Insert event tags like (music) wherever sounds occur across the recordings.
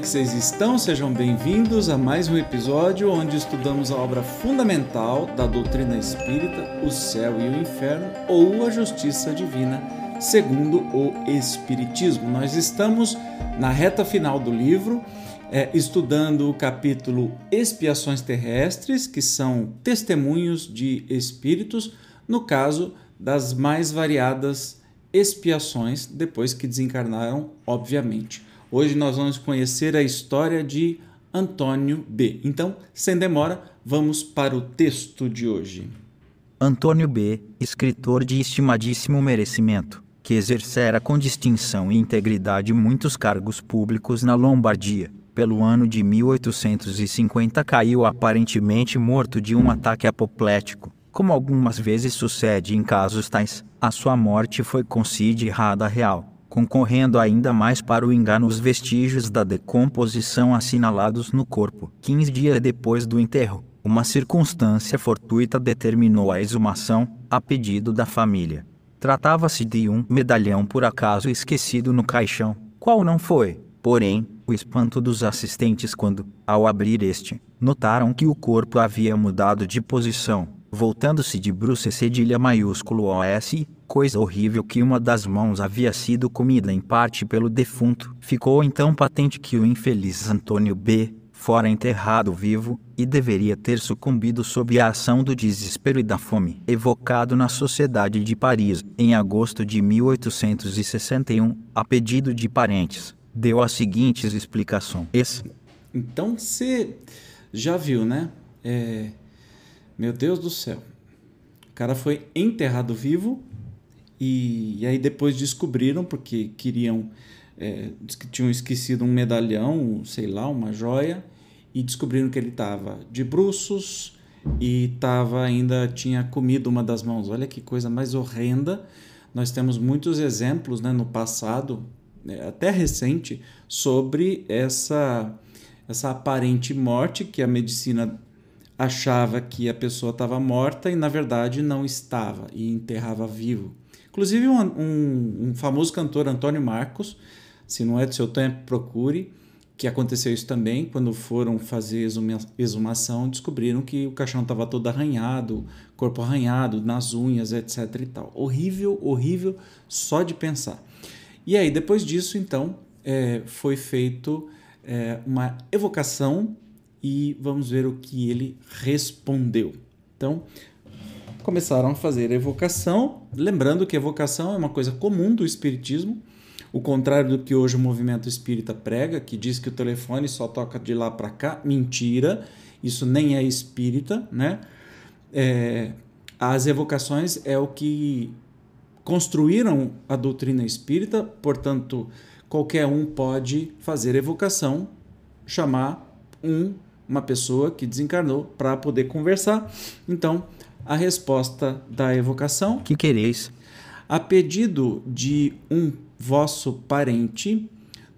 que vocês estão? Sejam bem-vindos a mais um episódio onde estudamos a obra fundamental da doutrina espírita, o céu e o inferno, ou a justiça divina, segundo o Espiritismo. Nós estamos na reta final do livro, é, estudando o capítulo Expiações Terrestres, que são testemunhos de espíritos, no caso das mais variadas expiações, depois que desencarnaram, obviamente. Hoje nós vamos conhecer a história de Antônio B. Então, sem demora, vamos para o texto de hoje. Antônio B., escritor de estimadíssimo merecimento, que exercera com distinção e integridade muitos cargos públicos na Lombardia, pelo ano de 1850 caiu aparentemente morto de um ataque apoplético. Como algumas vezes sucede em casos tais, a sua morte foi considerada real concorrendo ainda mais para o engano os vestígios da decomposição assinalados no corpo. 15 dias depois do enterro, uma circunstância fortuita determinou a exumação, a pedido da família. Tratava-se de um medalhão por acaso esquecido no caixão, qual não foi, porém, o espanto dos assistentes quando, ao abrir este, notaram que o corpo havia mudado de posição, voltando-se de bruxo cedilha maiúsculo OS, coisa horrível que uma das mãos havia sido comida em parte pelo defunto. Ficou então patente que o infeliz Antônio B. fora enterrado vivo e deveria ter sucumbido sob a ação do desespero e da fome. Evocado na Sociedade de Paris, em agosto de 1861, a pedido de parentes, deu as seguintes explicações. Então você já viu, né? É... Meu Deus do céu. O cara foi enterrado vivo e, e aí depois descobriram, porque queriam, é, que tinham esquecido um medalhão, sei lá, uma joia, e descobriram que ele estava de bruços e tava ainda tinha comido uma das mãos. Olha que coisa mais horrenda. Nós temos muitos exemplos né, no passado, né, até recente, sobre essa, essa aparente morte que a medicina achava que a pessoa estava morta e na verdade não estava e enterrava vivo. Inclusive, um, um, um, famoso cantor, Antônio Marcos, se não é do seu tempo, procure, que aconteceu isso também, quando foram fazer exuma, exumação, descobriram que o caixão estava todo arranhado, corpo arranhado, nas unhas, etc e tal. Horrível, horrível, só de pensar. E aí, depois disso, então, é, foi feito é, uma evocação e vamos ver o que ele respondeu. Então, começaram a fazer evocação, lembrando que evocação é uma coisa comum do espiritismo, o contrário do que hoje o movimento espírita prega, que diz que o telefone só toca de lá para cá, mentira, isso nem é espírita, né? É, as evocações é o que construíram a doutrina espírita, portanto, qualquer um pode fazer evocação, chamar um, uma pessoa que desencarnou para poder conversar. Então, a resposta da evocação. Que quereis? A pedido de um vosso parente,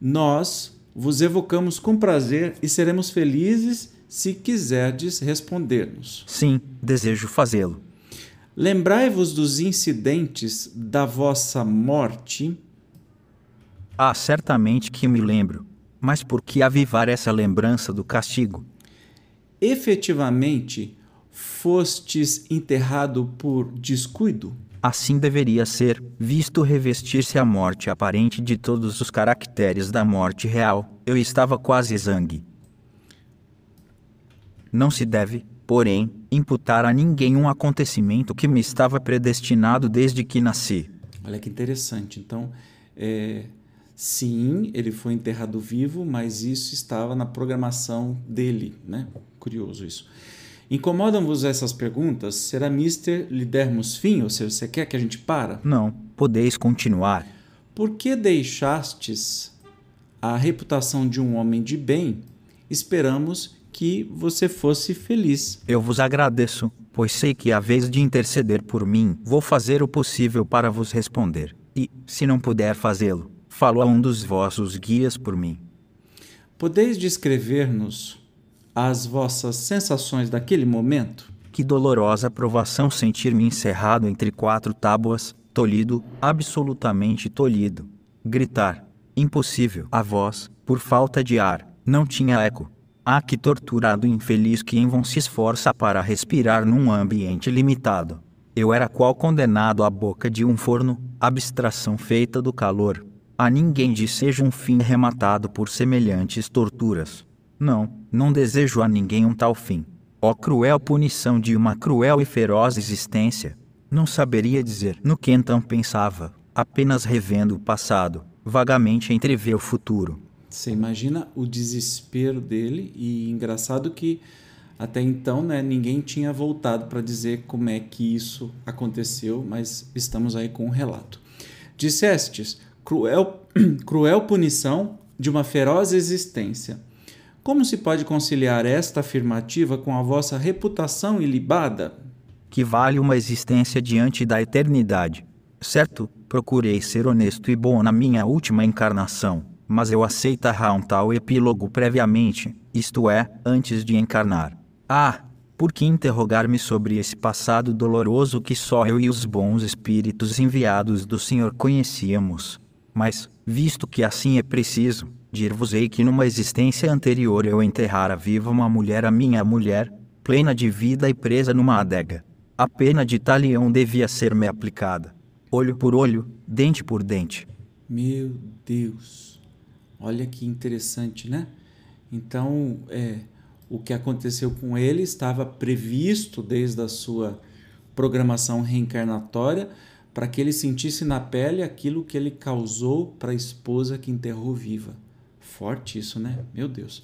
nós vos evocamos com prazer e seremos felizes se quiserdes responder-nos. Sim, desejo fazê-lo. Lembrai-vos dos incidentes da vossa morte. Ah, certamente que me lembro. Mas por que avivar essa lembrança do castigo? Efetivamente, fostes enterrado por descuido? Assim deveria ser, visto revestir-se a morte aparente de todos os caracteres da morte real. Eu estava quase exangue. Não se deve, porém, imputar a ninguém um acontecimento que me estava predestinado desde que nasci. Olha que interessante. Então, é, sim, ele foi enterrado vivo, mas isso estava na programação dele, né? Curioso isso. Incomodam-vos essas perguntas? Será mister lhe dermos fim? Ou seja, você quer que a gente para? Não, podeis continuar. Por que deixastes a reputação de um homem de bem? Esperamos que você fosse feliz. Eu vos agradeço, pois sei que a vez de interceder por mim, vou fazer o possível para vos responder. E, se não puder fazê-lo, falo a um dos vossos guias por mim. Podeis descrever-nos as vossas sensações daquele momento? Que dolorosa provação sentir-me encerrado entre quatro tábuas, tolhido, absolutamente tolhido. Gritar. Impossível. A voz, por falta de ar, Não tinha eco. Ah, que torturado infeliz que em vão se esforça para respirar num ambiente limitado. Eu era qual condenado à boca de um forno, abstração feita do calor. A ninguém seja um fim rematado por semelhantes torturas. Não, não desejo a ninguém um tal fim. Ó cruel punição de uma cruel e feroz existência. Não saberia dizer no que então pensava, apenas revendo o passado, vagamente entrevê o futuro. Você imagina o desespero dele e engraçado que até então, né, ninguém tinha voltado para dizer como é que isso aconteceu, mas estamos aí com um relato. Dissestes, cruel, (clears throat) cruel punição de uma feroz existência. Como se pode conciliar esta afirmativa com a vossa reputação ilibada? Que vale uma existência diante da eternidade. Certo, procurei ser honesto e bom na minha última encarnação, mas eu aceitava um tal epílogo previamente, isto é, antes de encarnar. Ah, por que interrogar-me sobre esse passado doloroso que só eu e os bons espíritos enviados do Senhor conhecíamos? Mas, visto que assim é preciso, dir-vos-ei que numa existência anterior eu enterrara viva uma mulher a minha mulher, plena de vida e presa numa adega. A pena de talião devia ser-me aplicada. Olho por olho, dente por dente. Meu Deus! Olha que interessante, né? Então, é, o que aconteceu com ele estava previsto desde a sua programação reencarnatória para que ele sentisse na pele aquilo que ele causou para a esposa que enterrou viva. Forte isso, né? Meu Deus.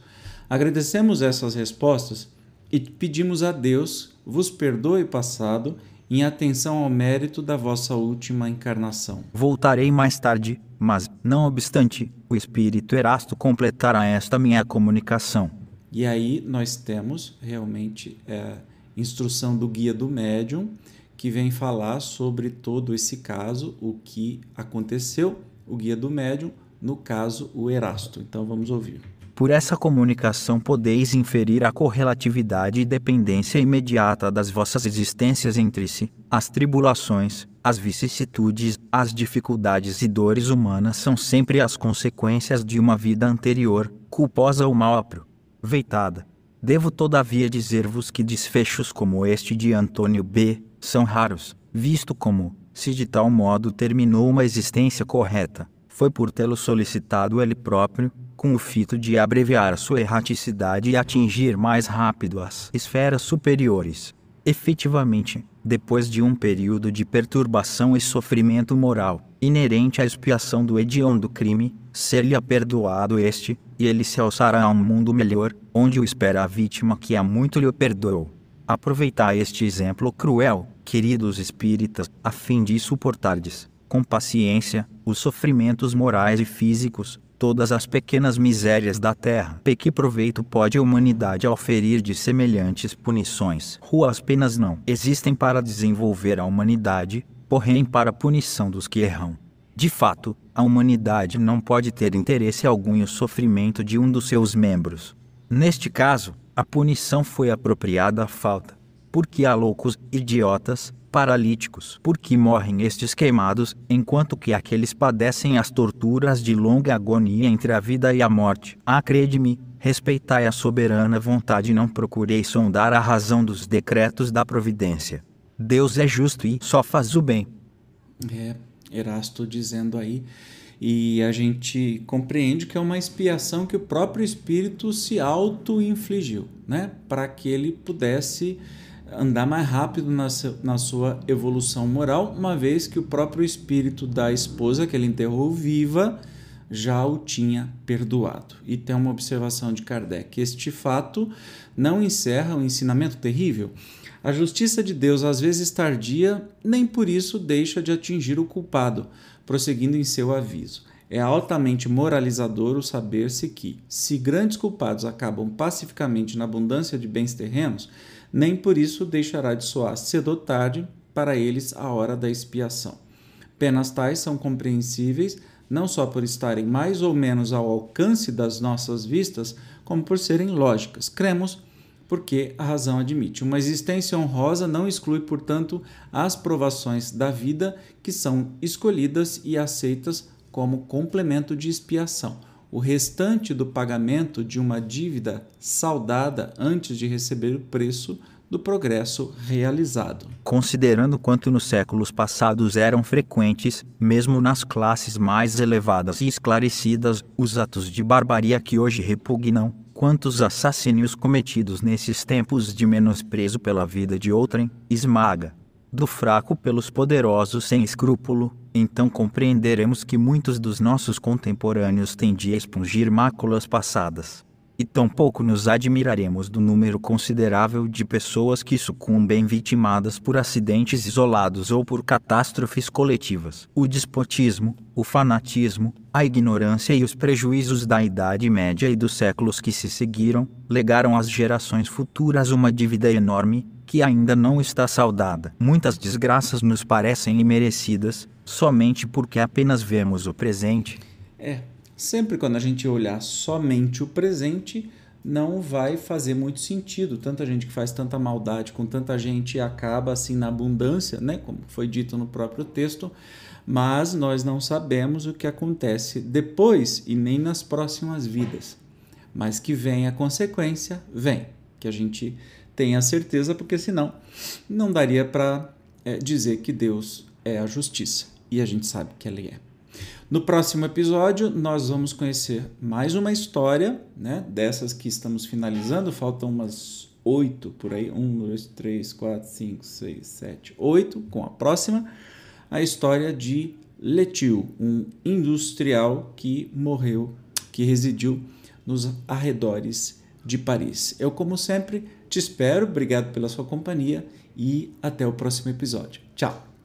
Agradecemos essas respostas e pedimos a Deus vos perdoe passado em atenção ao mérito da vossa última encarnação. Voltarei mais tarde, mas, não obstante, o espírito Erasto completará esta minha comunicação. E aí nós temos realmente é, instrução do guia do médium que vem falar sobre todo esse caso, o que aconteceu, o guia do médium, no caso o Erasto. Então vamos ouvir. Por essa comunicação podeis inferir a correlatividade e dependência imediata das vossas existências entre si. As tribulações, as vicissitudes, as dificuldades e dores humanas são sempre as consequências de uma vida anterior, culposa ou mal aproveitada. Devo todavia dizer-vos que desfechos como este de Antônio B. são raros, visto como, se de tal modo terminou uma existência correta, foi por tê-lo solicitado ele próprio, com o fito de abreviar sua erraticidade e atingir mais rápido as esferas superiores. Efetivamente, depois de um período de perturbação e sofrimento moral, inerente à expiação do hediondo crime, ser-lhe perdoado este, e ele se alçará a um mundo melhor, onde o espera a vítima que há muito lhe perdoou. Aproveitai este exemplo cruel, queridos espíritas, a fim de suportardes, com paciência, os sofrimentos morais e físicos, todas as pequenas misérias da terra. E que proveito pode a humanidade oferir de semelhantes punições? Ruas penas não existem para desenvolver a humanidade, porém para a punição dos que erram. De fato, a humanidade não pode ter interesse algum no sofrimento de um dos seus membros. Neste caso, a punição foi apropriada à falta. Porque há loucos, idiotas, paralíticos, porque morrem estes queimados, enquanto que aqueles padecem as torturas de longa agonia entre a vida e a morte. Acrede-me, respeitai a soberana vontade e não procurei sondar a razão dos decretos da providência. Deus é justo e só faz o bem. É, Erasto dizendo aí, e a gente compreende que é uma expiação que o próprio espírito se auto-infligiu, né? Para que ele pudesse andar mais rápido na, sua evolução moral, uma vez que o próprio espírito da esposa que ele enterrou viva já o tinha perdoado. E tem uma observação de Kardec: este fato não encerra o ensinamento terrível. A justiça de Deus, às vezes tardia, nem por isso deixa de atingir o culpado, prosseguindo em seu aviso. É altamente moralizador o saber-se que, se grandes culpados acabam pacificamente na abundância de bens terrenos, nem por isso deixará de soar cedo ou tarde para eles a hora da expiação. Penas tais são compreensíveis não só por estarem mais ou menos ao alcance das nossas vistas, como por serem lógicas. Cremos porque a razão admite. Uma existência honrosa não exclui, portanto, as provações da vida que são escolhidas e aceitas como complemento de expiação. O restante do pagamento de uma dívida saldada antes de receber o preço do progresso realizado. Considerando quanto nos séculos passados eram frequentes, mesmo nas classes mais elevadas e esclarecidas, os atos de barbaria que hoje repugnam, quantos assassínios cometidos nesses tempos de menosprezo pela vida de outrem, esmaga, do fraco pelos poderosos sem escrúpulo, então compreenderemos que muitos dos nossos contemporâneos têm de expungir máculas passadas. E tampouco nos admiraremos do número considerável de pessoas que sucumbem vitimadas por acidentes isolados ou por catástrofes coletivas. O despotismo, o fanatismo, a ignorância e os prejuízos da Idade Média e dos séculos que se seguiram legaram às gerações futuras uma dívida enorme que ainda não está saldada. Muitas desgraças nos parecem imerecidas somente porque apenas vemos o presente. É, Sempre quando a gente olhar somente o presente, não vai fazer muito sentido. Tanta gente que faz tanta maldade com tanta gente acaba assim na abundância, né? Como foi dito no próprio texto, mas nós não sabemos o que acontece depois e nem nas próximas vidas. Mas que vem a consequência, vem. Que a gente tenha certeza, porque senão não daria para é, dizer que Deus é a justiça. E a gente sabe que Ele é. No próximo episódio, nós vamos conhecer mais uma história, né? Dessas que estamos finalizando, faltam umas oito por aí. Um, dois, três, quatro, cinco, seis, sete, oito. Com a próxima, a história de Letiu, um industrial que morreu, que residiu nos arredores de Paris. Eu, como sempre, te espero. Obrigado pela sua companhia e até o próximo episódio. Tchau!